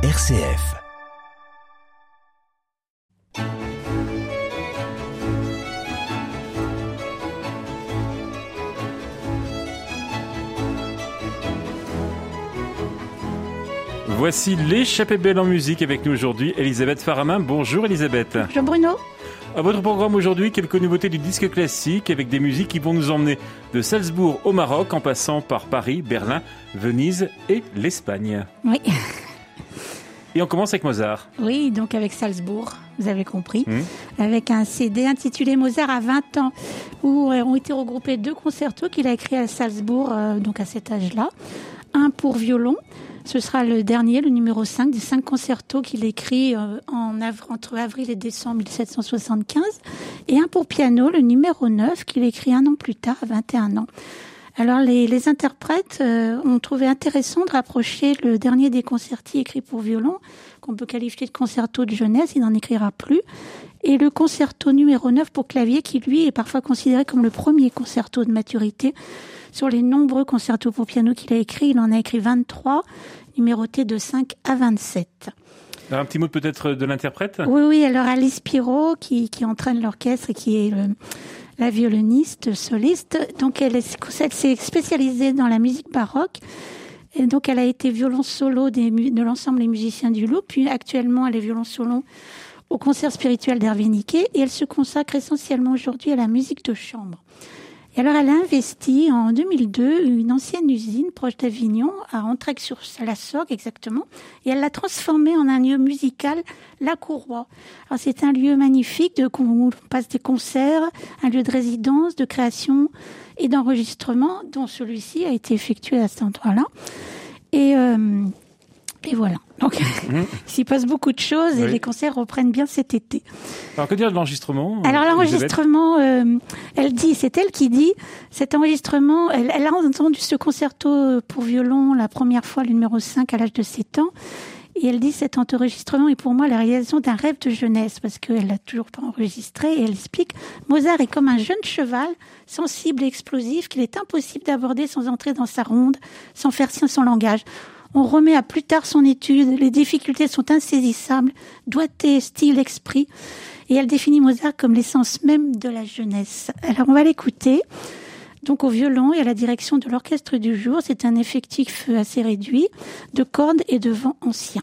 RCF. Voici l'échappée belle en musique avec nous aujourd'hui, Elisabeth Faramin. Bonjour Elisabeth. Bonjour Bruno. À votre programme aujourd'hui, quelques nouveautés du disque classique avec des musiques qui vont nous emmener de Salzbourg au Maroc en passant par Paris, Berlin, Venise et l'Espagne. Oui. Et on commence avec Mozart. Oui, donc avec Salzbourg, vous avez compris, Hmm. avec un CD intitulé Mozart à 20 ans, où ont été regroupés deux concertos qu'il a écrits à Salzbourg, euh, donc à cet âge-là. Un pour violon, ce sera le dernier, le numéro 5 des cinq concertos qu'il écrit euh, en av- entre avril et décembre 1775, et un pour piano, le numéro 9, qu'il écrit un an plus tard, à 21 ans. Alors les, les interprètes euh, ont trouvé intéressant de rapprocher le dernier des concerti écrits pour violon, qu'on peut qualifier de concerto de jeunesse, il n'en écrira plus, et le concerto numéro 9 pour clavier, qui lui est parfois considéré comme le premier concerto de maturité. Sur les nombreux concertos pour piano qu'il a écrits, il en a écrit 23, numérotés de 5 à 27. Alors un petit mot peut-être de l'interprète? Oui, oui, alors Alice Pirot, qui, qui entraîne l'orchestre et qui est le- la violoniste soliste, donc elle est- elle s'est spécialisée dans la musique baroque. Et donc elle a été violon solo de l'ensemble des musiciens du Loup, puis actuellement elle est violon solo au concert spirituel d'Hervé Niquet et elle se consacre essentiellement aujourd'hui à la musique de chambre. Alors, elle a investi en 2002 une ancienne usine proche d'Avignon, à Entraigue-sur-la-Sorgue exactement, et elle l'a transformée en un lieu musical, La Courroie. Alors, c'est un lieu magnifique où on passe des concerts, un lieu de résidence, de création et d'enregistrement, dont celui-ci a été effectué à cet endroit-là. Et, euh, et voilà. Donc, il s'y passe beaucoup de choses et les concerts reprennent bien cet été. Alors que dire de l'enregistrement Alors Elisabeth l'enregistrement, euh, elle dit, c'est elle qui dit, cet enregistrement, elle, elle a entendu ce concerto pour violon la première fois, le numéro 5, à l'âge de 7 ans. Et elle dit, cet enregistrement est pour moi la réalisation d'un rêve de jeunesse, parce qu'elle l'a toujours pas enregistré. Et elle explique, Mozart est comme un jeune cheval, sensible et explosif, qu'il est impossible d'aborder sans entrer dans sa ronde, sans faire sien son langage. On remet à plus tard son étude, les difficultés sont insaisissables, doigté, style, esprit. Et elle définit Mozart comme l'essence même de la jeunesse. Alors on va l'écouter. Donc au violon et à la direction de l'orchestre du jour, c'est un effectif assez réduit de cordes et de vent anciens.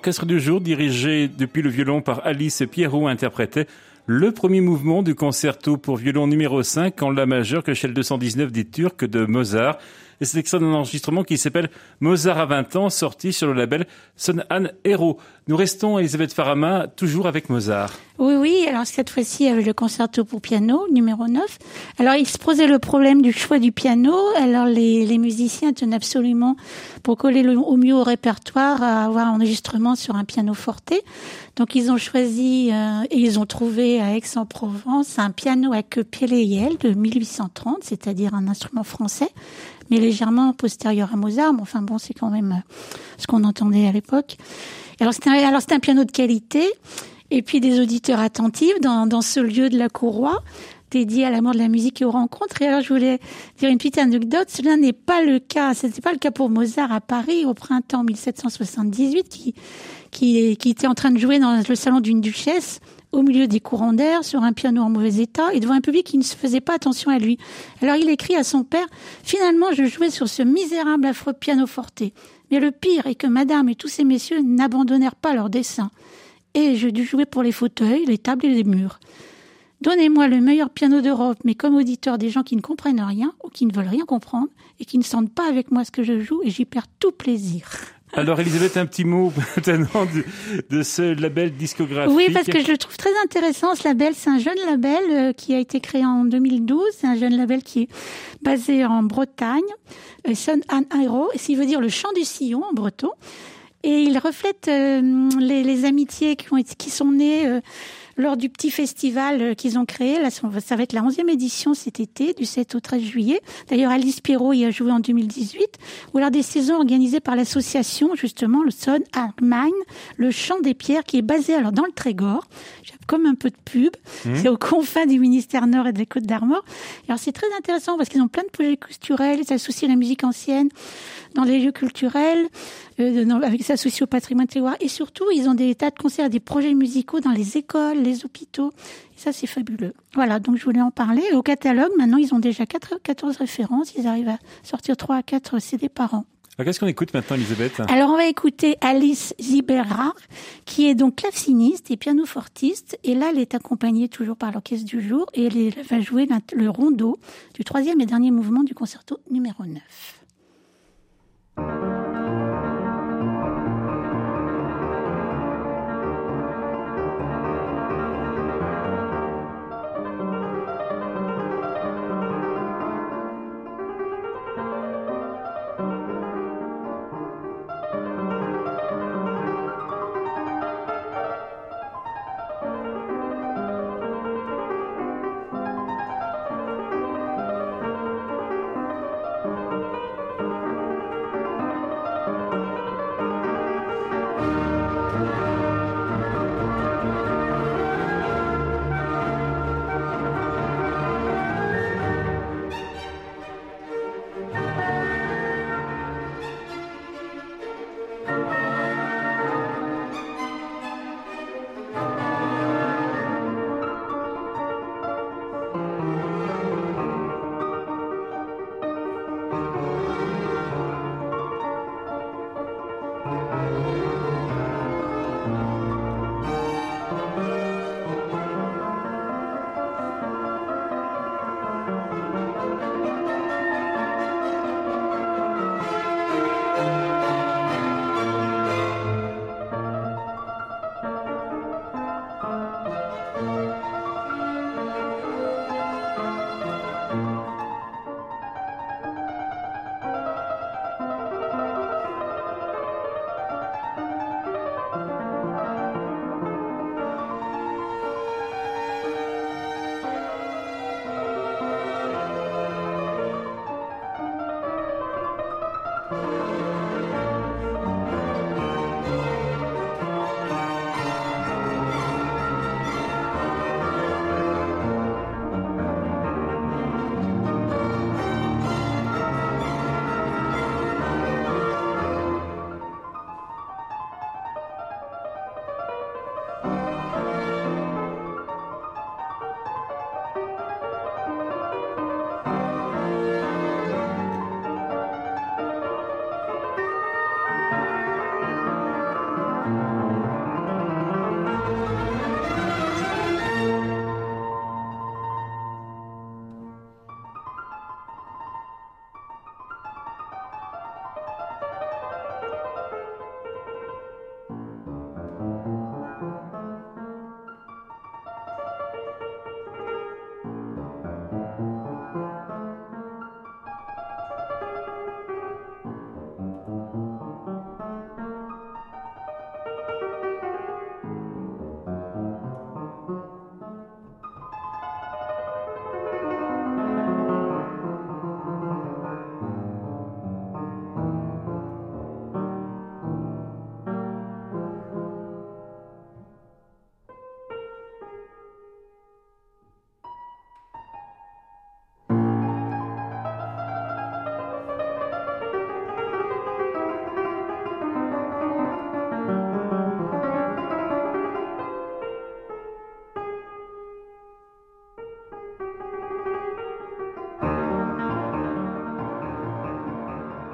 L'orchestre du jour, dirigé depuis le violon par Alice Pierrot, interprétait le premier mouvement du concerto pour violon numéro 5 en la majeure que chez le 219 des Turcs de Mozart. Et c'est extrait d'un enregistrement qui s'appelle Mozart à 20 ans, sorti sur le label Son Hero. Nous restons, Elisabeth Farama, toujours avec Mozart. Oui, oui, alors cette fois-ci avec le concerto pour piano, numéro 9. Alors il se posait le problème du choix du piano. Alors les, les musiciens tenaient absolument, pour coller au mieux au répertoire, à avoir un enregistrement sur un piano forte. Donc ils ont choisi euh, et ils ont trouvé à Aix-en-Provence un piano à queue Pieleyel de 1830, c'est-à-dire un instrument français mais légèrement postérieur à Mozart. Mais enfin bon, c'est quand même euh, ce qu'on entendait à l'époque. Alors c'était un, alors c'était un piano de qualité et puis des auditeurs attentifs dans, dans ce lieu de la courroie dédié à l'amour de la musique et aux rencontres. Et alors, je voulais dire une petite anecdote. Cela n'est pas le cas. Ce n'était pas le cas pour Mozart à Paris au printemps 1778, qui, qui, qui était en train de jouer dans le salon d'une duchesse au milieu des courants d'air, sur un piano en mauvais état, et devant un public qui ne se faisait pas attention à lui. Alors il écrit à son père, finalement je jouais sur ce misérable affreux piano forte. Mais le pire est que madame et tous ces messieurs n'abandonnèrent pas leur dessin. Et je dû jouer pour les fauteuils, les tables et les murs. Donnez-moi le meilleur piano d'Europe, mais comme auditeur des gens qui ne comprennent rien ou qui ne veulent rien comprendre et qui ne sentent pas avec moi ce que je joue et j'y perds tout plaisir. Alors Elisabeth, un petit mot maintenant de, ce label discographique. Oui, parce que je le trouve très intéressant ce label. C'est un jeune label euh, qui a été créé en 2012. C'est un jeune label qui est basé en Bretagne, euh, Son An Aero, ce qui veut dire le chant du sillon en breton. Et il reflète euh, les, amitiés qui, ont, qui sont nées lors du petit festival euh, qu'ils ont créé. Là, ça va être la 11e édition cet été, du 7 au 13 juillet. D'ailleurs, Alice Pierrot y a joué en 2018. Ou alors des saisons organisées par l'association, justement, le Son Mine, le Chant des Pierres, qui est basé alors dans le Trégor. Comme un peu de pub. Mmh. C'est au confins du ministère Nord et des Côtes d'Armor. Alors, c'est très intéressant parce qu'ils ont plein de projets culturels. Ils associent la musique ancienne dans les lieux culturels, euh, avec s'associer au patrimoine terroir. Et surtout, ils ont des tas de concerts, des projets musicaux dans les écoles, les hôpitaux. Et ça, c'est fabuleux. Voilà, donc je voulais en parler. Au catalogue, maintenant, ils ont déjà 4, 14 références. Ils arrivent à sortir 3 à 4 CD par an. Qu'est-ce qu'on écoute maintenant, Elisabeth? Alors, on va écouter Alice Zibera, qui est donc claveciniste et pianofortiste. Et là, elle est accompagnée toujours par l'Orchestre du Jour et elle va jouer le rondo du troisième et dernier mouvement du concerto numéro 9.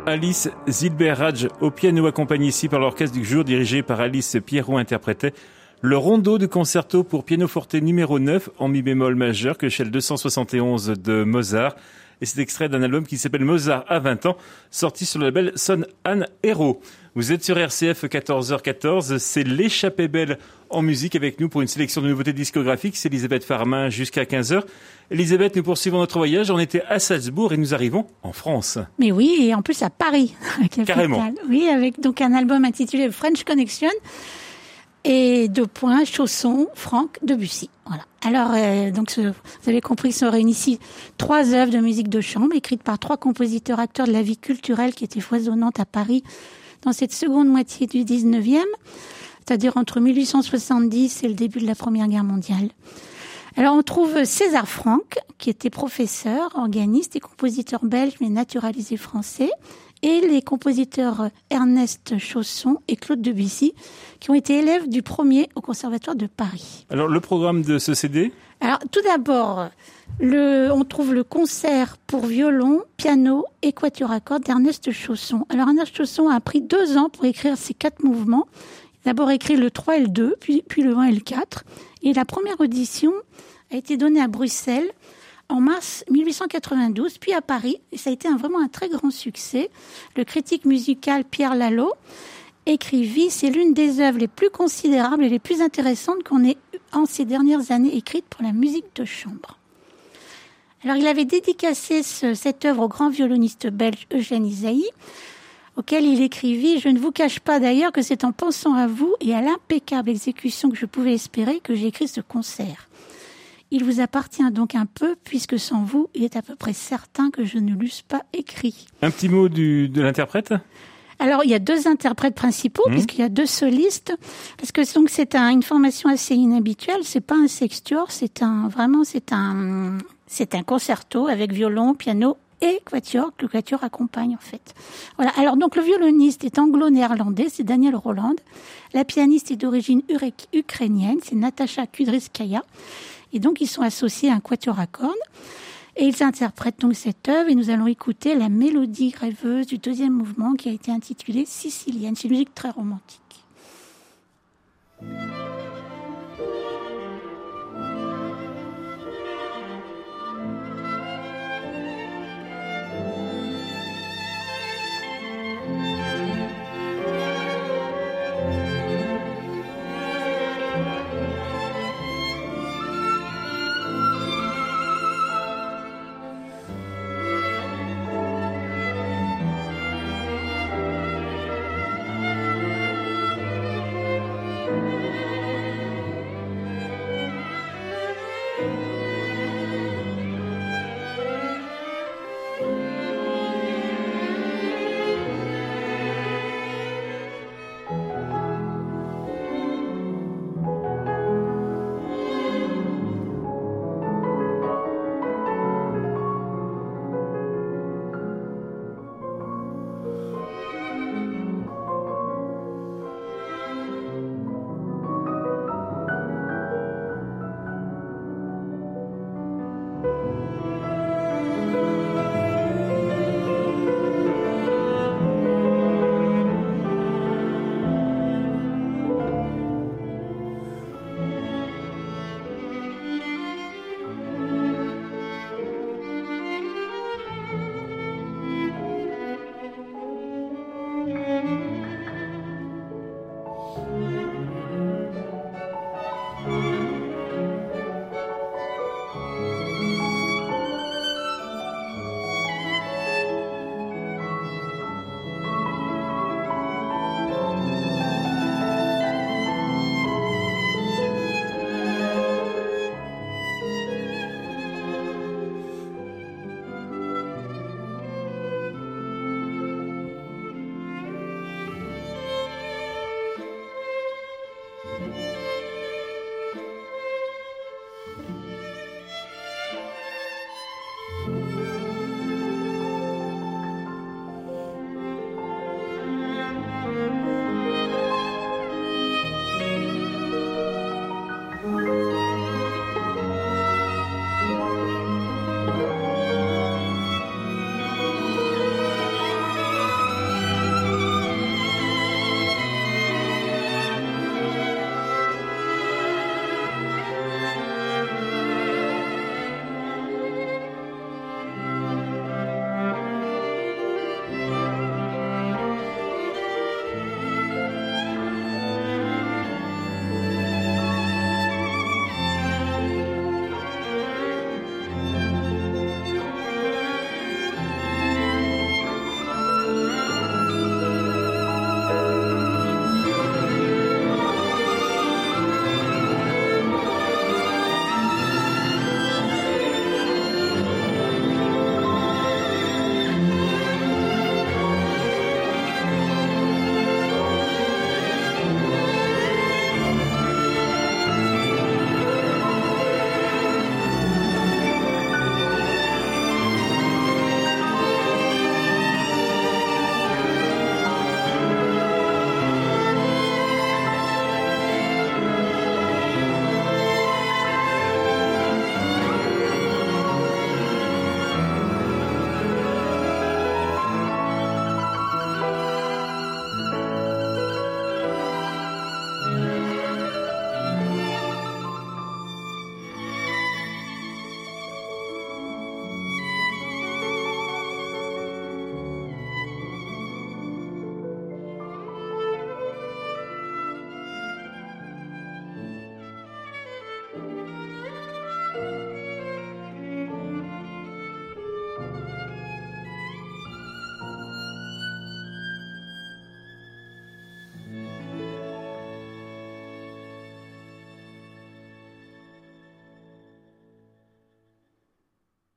Alice Zilberraj au piano accompagné ici par l'orchestre du jour dirigé par Alice Pierrot interprétait le rondo de concerto pour piano forte numéro 9 en mi bémol majeur que chez 271 de Mozart et c'est extrait d'un album qui s'appelle Mozart à 20 ans, sorti sur le label Son Anne Hero. Vous êtes sur RCF 14h14, c'est l'échappée belle en musique avec nous pour une sélection de nouveautés discographiques. C'est Elisabeth Farmin jusqu'à 15h. Elisabeth, nous poursuivons notre voyage. On était à Salzbourg et nous arrivons en France. Mais oui, et en plus à Paris. Carrément. Oui, avec donc un album intitulé French Connection et deux points, Chausson, Franck, Debussy. Voilà. Alors, euh, donc, vous avez compris, sont réunis ici trois œuvres de musique de chambre écrites par trois compositeurs acteurs de la vie culturelle qui étaient foisonnantes à Paris dans cette seconde moitié du 19e, c'est-à-dire entre 1870 et le début de la Première Guerre mondiale. Alors on trouve César Franck, qui était professeur, organiste et compositeur belge mais naturalisé français, et les compositeurs Ernest Chausson et Claude Debussy, qui ont été élèves du premier au Conservatoire de Paris. Alors le programme de ce CD Alors tout d'abord, le, on trouve le concert pour violon, piano et quatuor à cordes d'Ernest Chausson. Alors Ernest Chausson a pris deux ans pour écrire ces quatre mouvements. D'abord écrit le 3 et le 2, puis, puis le 1 et le 4. Et la première audition a été donnée à Bruxelles en mars 1892, puis à Paris, et ça a été un, vraiment un très grand succès. Le critique musical Pierre Lalo écrivit C'est l'une des œuvres les plus considérables et les plus intéressantes qu'on ait en ces dernières années écrites pour la musique de chambre. Alors il avait dédicacé ce, cette œuvre au grand violoniste belge Eugène Isaïe, auquel il écrivit Je ne vous cache pas d'ailleurs que c'est en pensant à vous et à l'impeccable exécution que je pouvais espérer que j'ai écrit ce concert. Il vous appartient donc un peu, puisque sans vous, il est à peu près certain que je ne l'eusse pas écrit. Un petit mot du, de l'interprète? Alors, il y a deux interprètes principaux, mmh. puisqu'il y a deux solistes, parce que donc c'est un, une formation assez inhabituelle. C'est pas un sextuor, c'est un vraiment c'est un c'est un concerto avec violon, piano et quatuor que le quatuor accompagne en fait. Voilà. Alors donc le violoniste est anglo-néerlandais, c'est Daniel Roland. La pianiste est d'origine ukrainienne, c'est Natasha Kudryskaya. Et donc, ils sont associés à un quatuor à cordes. Et ils interprètent donc cette œuvre et nous allons écouter la mélodie rêveuse du deuxième mouvement qui a été intitulée Sicilienne. C'est une musique très romantique.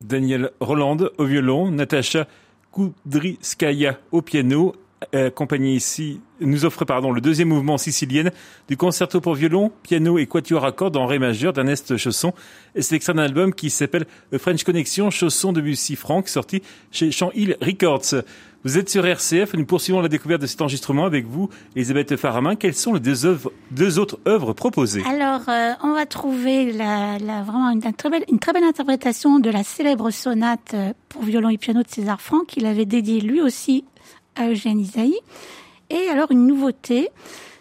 Daniel Roland au violon, Natacha Kudryskaya au piano, accompagné ici, nous offre pardon le deuxième mouvement sicilienne du concerto pour violon, piano et quatuor à cordes en ré majeur d'Ernest Chausson. Et c'est extrait d'un album qui s'appelle French Connection, Chausson de Bussy Franck, sorti chez Champ Hill Records. Vous êtes sur RCF, nous poursuivons la découverte de cet enregistrement avec vous, Elisabeth Faramin. Quelles sont les deux, autres œuvres proposées? Alors, euh, on va trouver la, la, vraiment une, très belle, une très belle interprétation de la célèbre sonate euh, pour violon et piano de César Franck, qu'il avait dédiée lui aussi à Eugène Isaïe. Et alors, une nouveauté,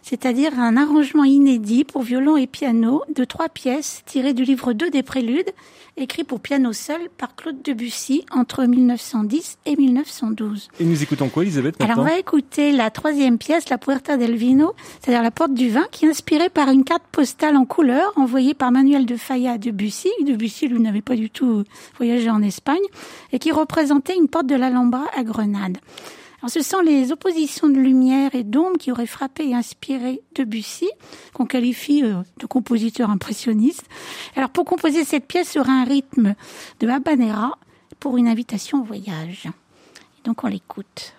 c'est-à-dire un arrangement inédit pour violon et piano de trois pièces tirées du livre 2 des Préludes écrit pour piano seul par Claude Debussy entre 1910 et 1912. Et nous écoutons quoi, Elisabeth Alors, on va écouter la troisième pièce, la Puerta del Vino, c'est-à-dire la porte du vin, qui est inspirée par une carte postale en couleur envoyée par Manuel de Falla à Debussy. Debussy, lui, n'avait pas du tout voyagé en Espagne et qui représentait une porte de l'Alhambra à Grenade. Alors, ce sont les oppositions de lumière et d'ombre qui auraient frappé et inspiré Debussy, qu'on qualifie euh, de compositeur impressionniste. Alors, pour composer cette pièce sur un rythme de habanera, pour une invitation au voyage. Donc, on l'écoute.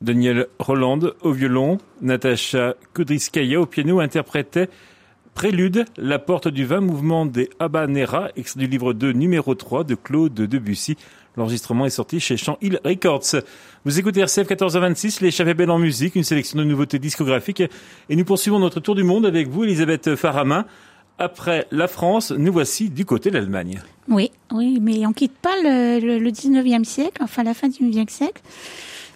Daniel Roland au violon, Natacha Kudryskaya au piano interprétait Prélude, la porte du vin mouvement des Habanera, extrait du livre 2 numéro 3 de Claude Debussy. L'enregistrement est sorti chez Chant Hill Records. Vous écoutez RCF 1426, l'échappée belle en musique, une sélection de nouveautés discographiques. Et nous poursuivons notre tour du monde avec vous, Elisabeth Faramin. Après la France, nous voici du côté de l'Allemagne. Oui, oui, mais on quitte pas le, le, 19e siècle, enfin la fin du 19e siècle,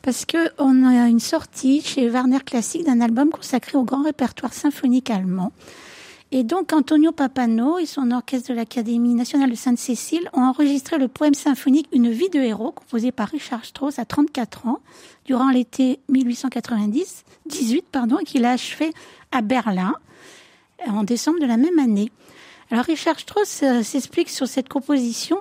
parce que on a une sortie chez Warner Classic d'un album consacré au grand répertoire symphonique allemand. Et donc Antonio Papano et son orchestre de l'Académie nationale de Sainte-Cécile ont enregistré le poème symphonique Une vie de héros, composé par Richard Strauss à 34 ans, durant l'été 1890, 18 pardon, et qu'il a achevé à Berlin en décembre de la même année. Alors Richard Strauss euh, s'explique sur cette composition.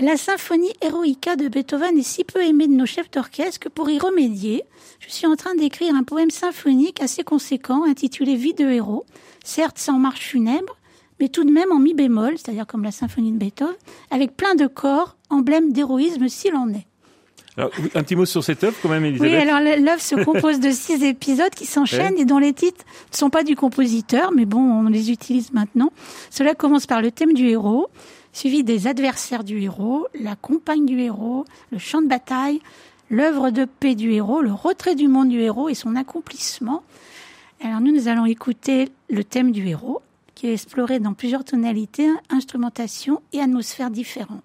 La symphonie Eroica de Beethoven est si peu aimée de nos chefs d'orchestre que pour y remédier, je suis en train d'écrire un poème symphonique assez conséquent intitulé Vie de héros, certes sans marche funèbre, mais tout de même en mi bémol, c'est-à-dire comme la symphonie de Beethoven, avec plein de corps, emblème d'héroïsme s'il en est. Alors, un petit mot sur cette œuvre quand même, Elisabeth. Oui, alors l'œuvre se compose de six épisodes qui s'enchaînent et dont les titres ne sont pas du compositeur, mais bon, on les utilise maintenant. Cela commence par le thème du héros, suivi des adversaires du héros, la compagne du héros, le champ de bataille, l'œuvre de paix du héros, le retrait du monde du héros et son accomplissement. Alors nous, nous allons écouter le thème du héros, qui est exploré dans plusieurs tonalités, instrumentation et atmosphères différentes.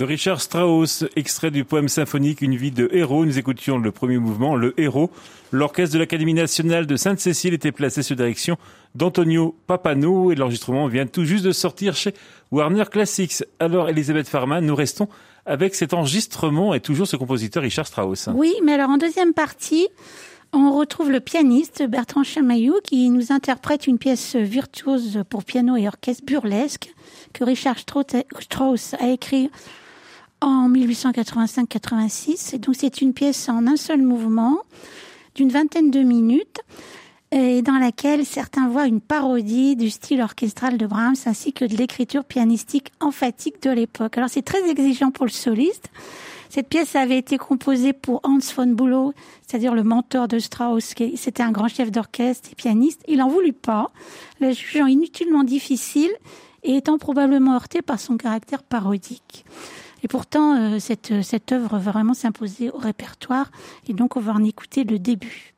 De Richard Strauss, extrait du poème symphonique Une vie de héros, nous écoutions le premier mouvement, le héros. L'orchestre de l'Académie nationale de Sainte-Cécile était placé sous direction d'Antonio Papano et l'enregistrement vient tout juste de sortir chez Warner Classics. Alors, Elisabeth Farman, nous restons avec cet enregistrement et toujours ce compositeur Richard Strauss. Oui, mais alors en deuxième partie, on retrouve le pianiste Bertrand Chamaillou qui nous interprète une pièce virtuose pour piano et orchestre burlesque que Richard Strauss a écrit en 1885-86. Et donc c'est une pièce en un seul mouvement d'une vingtaine de minutes et dans laquelle certains voient une parodie du style orchestral de Brahms ainsi que de l'écriture pianistique emphatique de l'époque. Alors c'est très exigeant pour le soliste. Cette pièce avait été composée pour Hans von Bülow, c'est-à-dire le mentor de Strauss, qui c'était un grand chef d'orchestre et pianiste. Il en voulut pas, la jugeant inutilement difficile et étant probablement heurté par son caractère parodique. Et pourtant, euh, cette, cette œuvre va vraiment s'imposer au répertoire, et donc on va en écouter le début.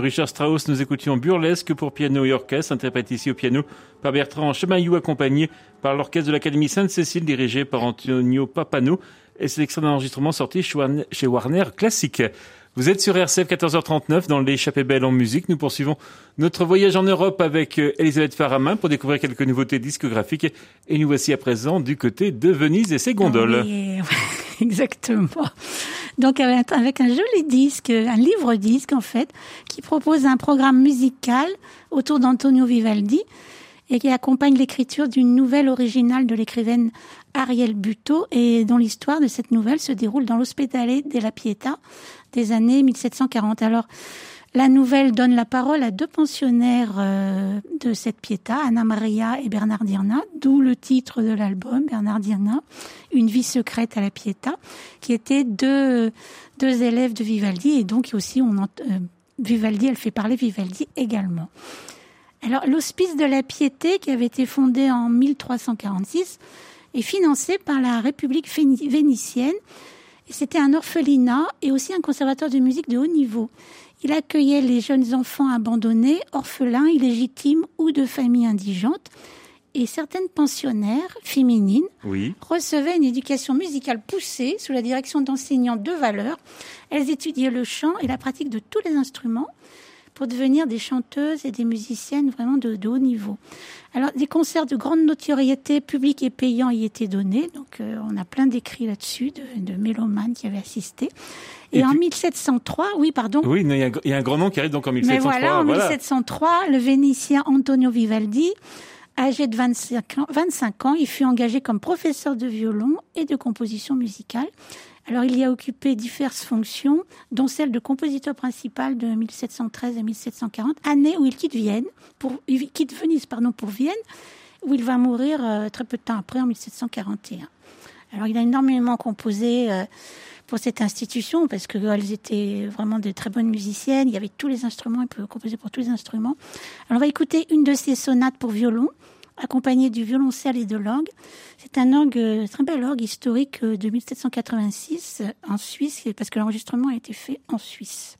Richard Strauss, nous écoutions Burlesque pour piano et orchestre, interprété ici au piano par Bertrand Chemaillou, accompagné par l'orchestre de l'Académie Sainte-Cécile, dirigé par Antonio Papano. Et c'est l'extrait d'enregistrement sorti chez Warner Classic. Vous êtes sur RCF 14h39 dans l'échappée belle en musique. Nous poursuivons notre voyage en Europe avec euh, Elisabeth Faramin pour découvrir quelques nouveautés discographiques. Et nous voici à présent du côté de Venise et ses gondoles. exactement. Donc avec un joli disque, un livre-disque en fait, qui propose un programme musical autour d'Antonio Vivaldi et qui accompagne l'écriture d'une nouvelle originale de l'écrivaine Ariel Buteau et dont l'histoire de cette nouvelle se déroule dans l'Hospitalet della Pietà des années 1740. Alors, la nouvelle donne la parole à deux pensionnaires euh, de cette Pietà, Anna Maria et Bernardina, d'où le titre de l'album, Bernardina, Une vie secrète à la Pietà, qui étaient deux, deux élèves de Vivaldi, et donc aussi on euh, Vivaldi, elle fait parler Vivaldi également. Alors, l'Hospice de la Piété, qui avait été fondé en 1346, est financé par la République vénitienne. C'était un orphelinat et aussi un conservatoire de musique de haut niveau. Il accueillait les jeunes enfants abandonnés, orphelins, illégitimes ou de familles indigentes. Et certaines pensionnaires féminines recevaient une éducation musicale poussée sous la direction d'enseignants de valeur. Elles étudiaient le chant et la pratique de tous les instruments pour devenir des chanteuses et des musiciennes vraiment de, haut niveau. Alors, des concerts de grande notoriété publique et payants y étaient donnés. Donc, euh, on a plein d'écrits là-dessus, de, de mélomanes qui avaient assisté. Et, en 1703, oui, pardon. Oui, il y, a un grand nom qui arrive donc en 1703. Mais voilà, en 1703, le Vénitien Antonio Vivaldi, âgé de 25 ans, 25 ans, il fut engagé comme professeur de violon et de composition musicale. Alors, il y a occupé diverses fonctions, dont celle de compositeur principal de 1713 à 1740, année où il quitte Vienne, pour, il quitte Venise, pardon, pour Vienne, où il va mourir euh, très peu de temps après, en 1741. Alors, il a énormément composé euh, pour cette institution parce qu'elles étaient vraiment de très bonnes musiciennes. Il y avait tous les instruments, il peut composer pour tous les instruments. Alors, on va écouter une de ses sonates pour violon accompagné du violoncelle et de l'orgue. C'est un orgue, euh, très bel orgue historique euh, de 1786 euh, en Suisse, parce que l'enregistrement a été fait en Suisse.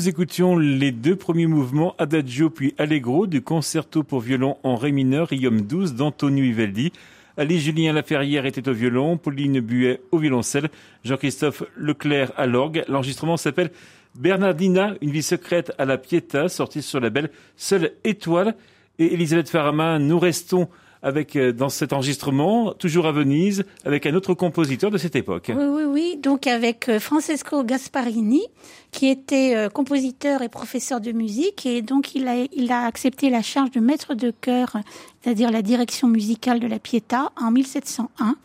Nous écoutions les deux premiers mouvements Adagio puis Allegro du concerto pour violon en ré mineur Riom 12 d'Antonio Vivaldi. Ali Julien Laferrière était au violon, Pauline Buet au violoncelle, Jean-Christophe Leclerc à l'orgue. L'enregistrement s'appelle Bernardina, une vie secrète à la Pietà, sortie sur la belle Seule étoile. Et Elisabeth Farama, nous restons avec euh, dans cet enregistrement, toujours à Venise, avec un autre compositeur de cette époque. Oui, oui, oui. Donc avec euh, Francesco Gasparini, qui était euh, compositeur et professeur de musique, et donc il a, il a accepté la charge de maître de chœur, c'est-à-dire la direction musicale de la Pietà, en 1701.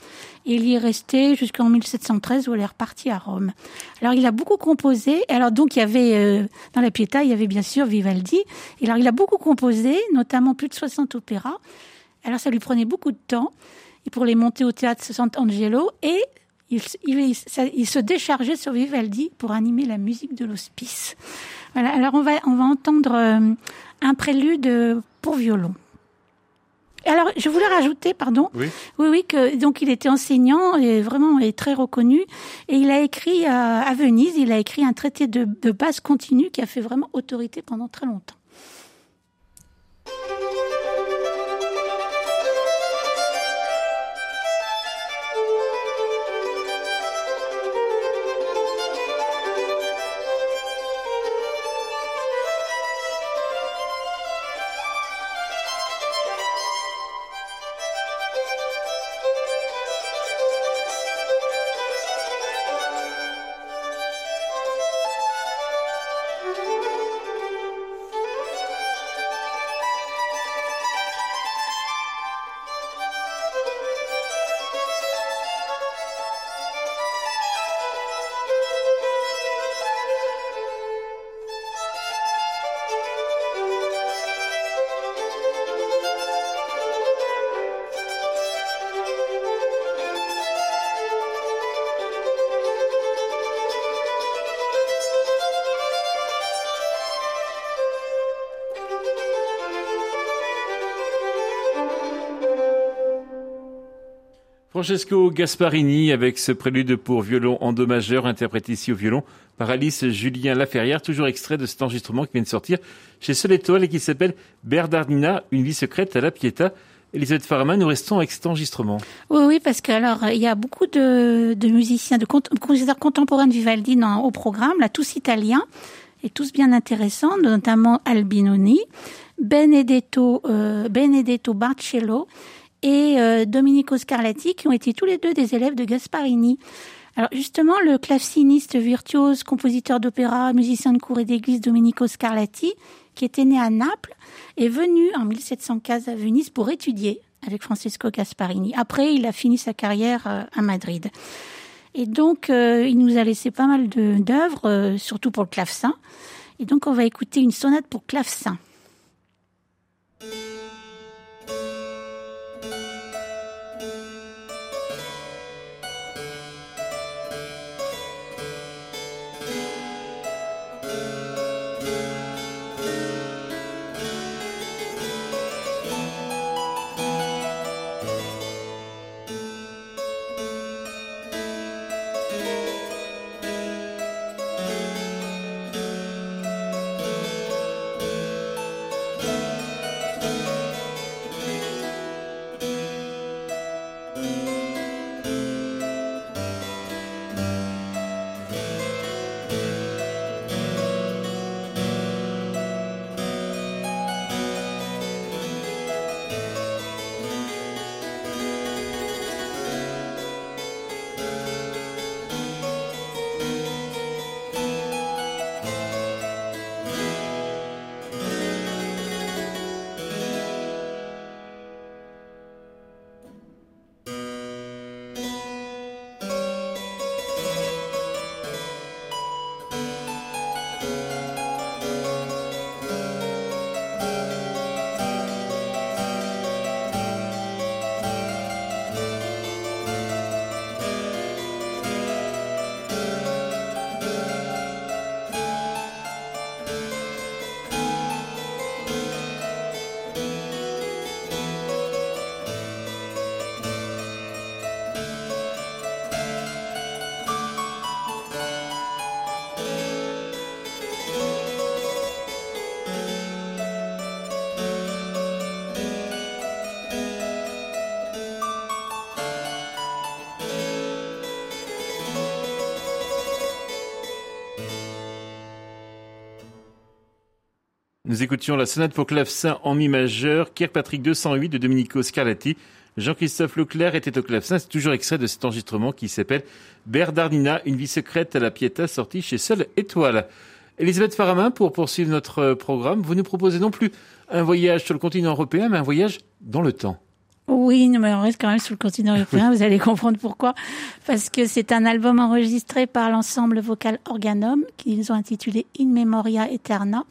Et il y est resté jusqu'en 1713 où elle est repartie à Rome. Alors il a beaucoup composé. Alors donc il y avait dans la Pietà, il y avait bien sûr Vivaldi. Et alors il a beaucoup composé, notamment plus de 60 opéras. Alors ça lui prenait beaucoup de temps pour les monter au théâtre Sant'Angelo et il, il, il, se déchargeait sur Vivaldi pour animer la musique de l'hospice. Voilà. Alors on va on va entendre euh, un prélude pour violon. Alors, je voulais rajouter, pardon, oui, oui, oui que donc il était enseignant et vraiment est très reconnu. Et il a écrit à, à Venise, il a écrit un traité de, de base continue qui a fait vraiment autorité pendant très longtemps. Francesco Gasparini avec ce prélude pour violon en do majeur interprété ici au violon par Alice Julien Laferrière, toujours extrait de cet enregistrement qui vient de sortir chez Seul Étoile et qui s'appelle Bernardina, une vie secrète à la Pietà. Elisabeth Farama, nous restons avec cet enregistrement. Oui, oui, parce que alors il y a beaucoup de, de musiciens, de compositeurs contemporains de Vivaldi dans, au programme, là tous italiens et tous bien intéressants, notamment Albinoni, Benedetto, euh, Benedetto Barcello et euh, Domenico Scarlatti, qui ont été tous les deux des élèves de Gasparini. Alors justement, le claveciniste virtuose, compositeur d'opéra, musicien de cour et d'église Domenico Scarlatti, qui était né à Naples, est venu en 1715 à Venise pour étudier avec Francesco Gasparini. Après, il a fini sa carrière euh, à Madrid. Et donc, euh, il nous a laissé pas mal d'œuvres, surtout pour le clavecin. Et donc, on va écouter une sonate pour clavecin. Nous écoutions la sonate pour clavecin en mi majeur, Kirkpatrick 208 de Domenico Scarlatti. Jean-Christophe Leclerc était au clavecin. C'est toujours extrait de cet enregistrement qui s'appelle Bernardina, une vie secrète à la Pietà, sortie chez Seule Étoile. Elisabeth Faramin, pour poursuivre notre programme, vous nous proposez non plus un voyage sur le continent européen, mais un voyage dans le temps. Oui, mais on reste quand même sur le continent européen, vous allez comprendre pourquoi. Parce que c'est un album enregistré par l'ensemble vocal Organum, qu'ils ont intitulé In Memoria Eterna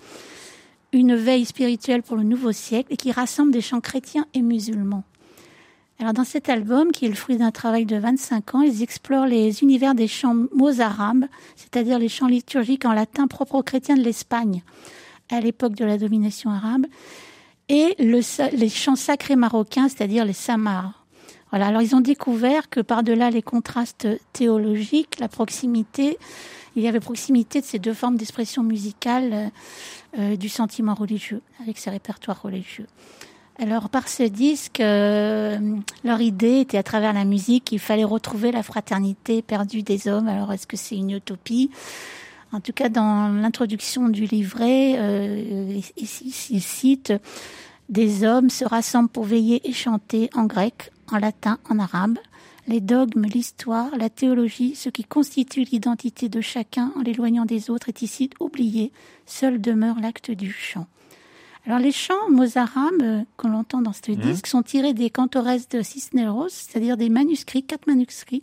une veille spirituelle pour le nouveau siècle et qui rassemble des chants chrétiens et musulmans. Alors dans cet album, qui est le fruit d'un travail de 25 ans, ils explorent les univers des chants mozarabes, c'est-à-dire les chants liturgiques en latin propres aux chrétiens de l'Espagne à l'époque de la domination arabe, et les chants sacrés marocains, c'est-à-dire les samars. Voilà. Alors ils ont découvert que par-delà les contrastes théologiques, la proximité, il y avait proximité de ces deux formes d'expression musicale euh, du sentiment religieux, avec ses répertoires religieux. Alors par ce disque, euh, leur idée était à travers la musique qu'il fallait retrouver la fraternité perdue des hommes. Alors est-ce que c'est une utopie? En tout cas, dans l'introduction du livret, euh, il, il cite des hommes se rassemblent pour veiller et chanter en grec, en latin, en arabe les dogmes, l'histoire, la théologie, ce qui constitue l'identité de chacun en l'éloignant des autres est ici oublié. Seul demeure l'acte du chant. Alors les chants mozarabes euh, qu'on entend dans ce mmh. disque sont tirés des cantores de Cisneros, c'est-à-dire des manuscrits, quatre manuscrits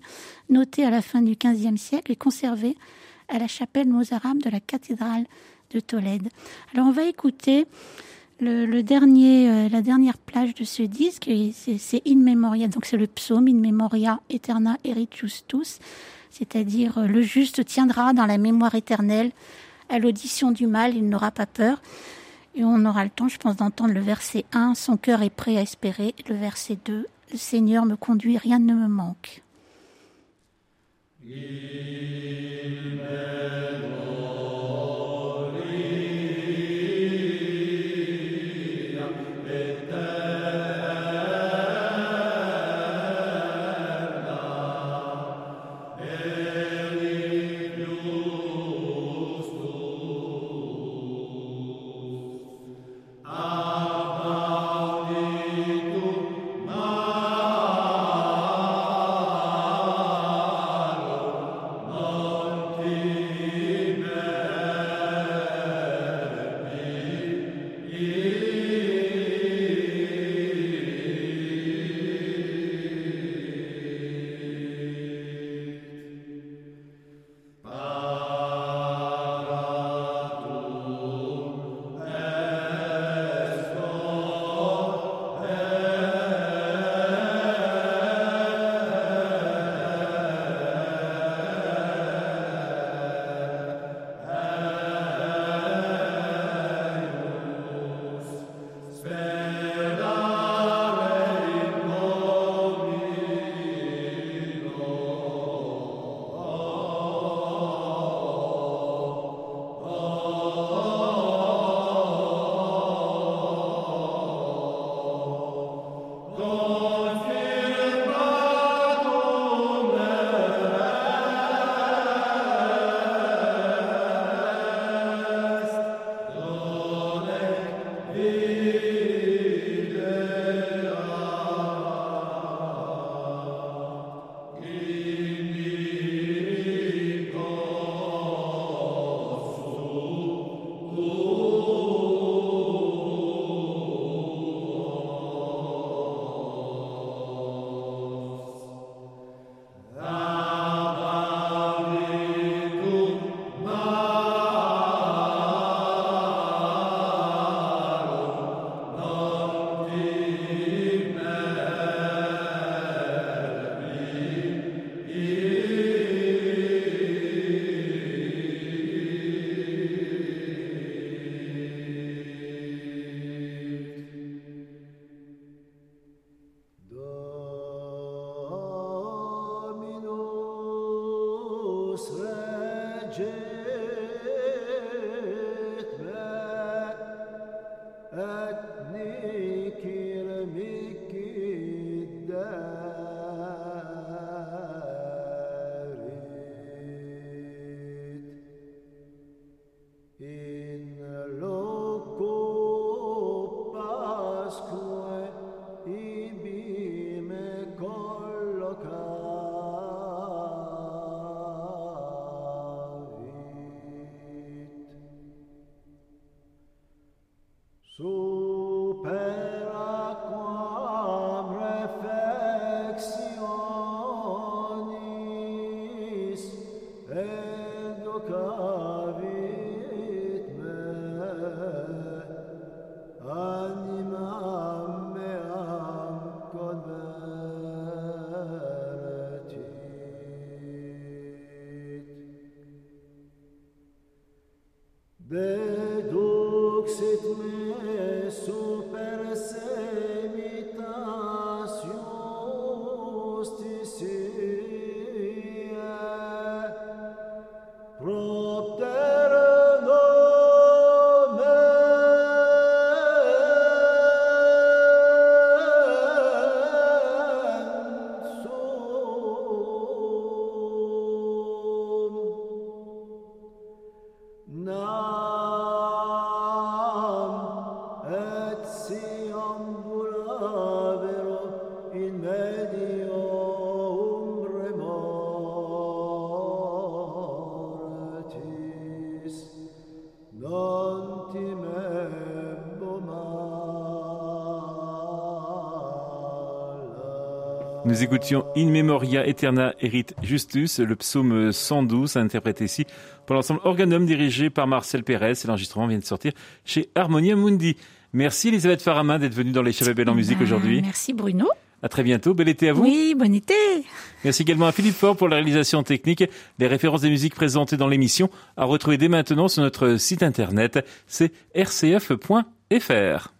notés à la fin du XVe siècle et conservés à la chapelle mozarabe de la cathédrale de Tolède. Alors on va écouter le, dernier, euh, la dernière plage de ce disque, c'est In Memoria, donc c'est le psaume In Memoria Eterna Erit Justus, c'est-à-dire euh, le juste tiendra dans la mémoire éternelle à l'audition du mal, il n'aura pas peur. Et on aura le temps, je pense, d'entendre le verset 1, son cœur est prêt à espérer, le verset 2, le Seigneur me conduit, rien ne me manque. So Nous écoutions In Memoria Eterna Erit Justus, le psaume 112, interprété ici pour l'ensemble Organum dirigé par Marcel Pérez. L'enregistrement vient de sortir chez Harmonia Mundi. Merci Elisabeth Farama d'être venue dans les Belle en musique Ben, aujourd'hui. Merci Bruno. À très bientôt. Bel été à vous. Oui, bon été. Merci également à Philippe Fort pour la réalisation technique. Les références des musiques présentées dans l'émission à retrouver dès maintenant sur notre site internet, c'est rcf.fr.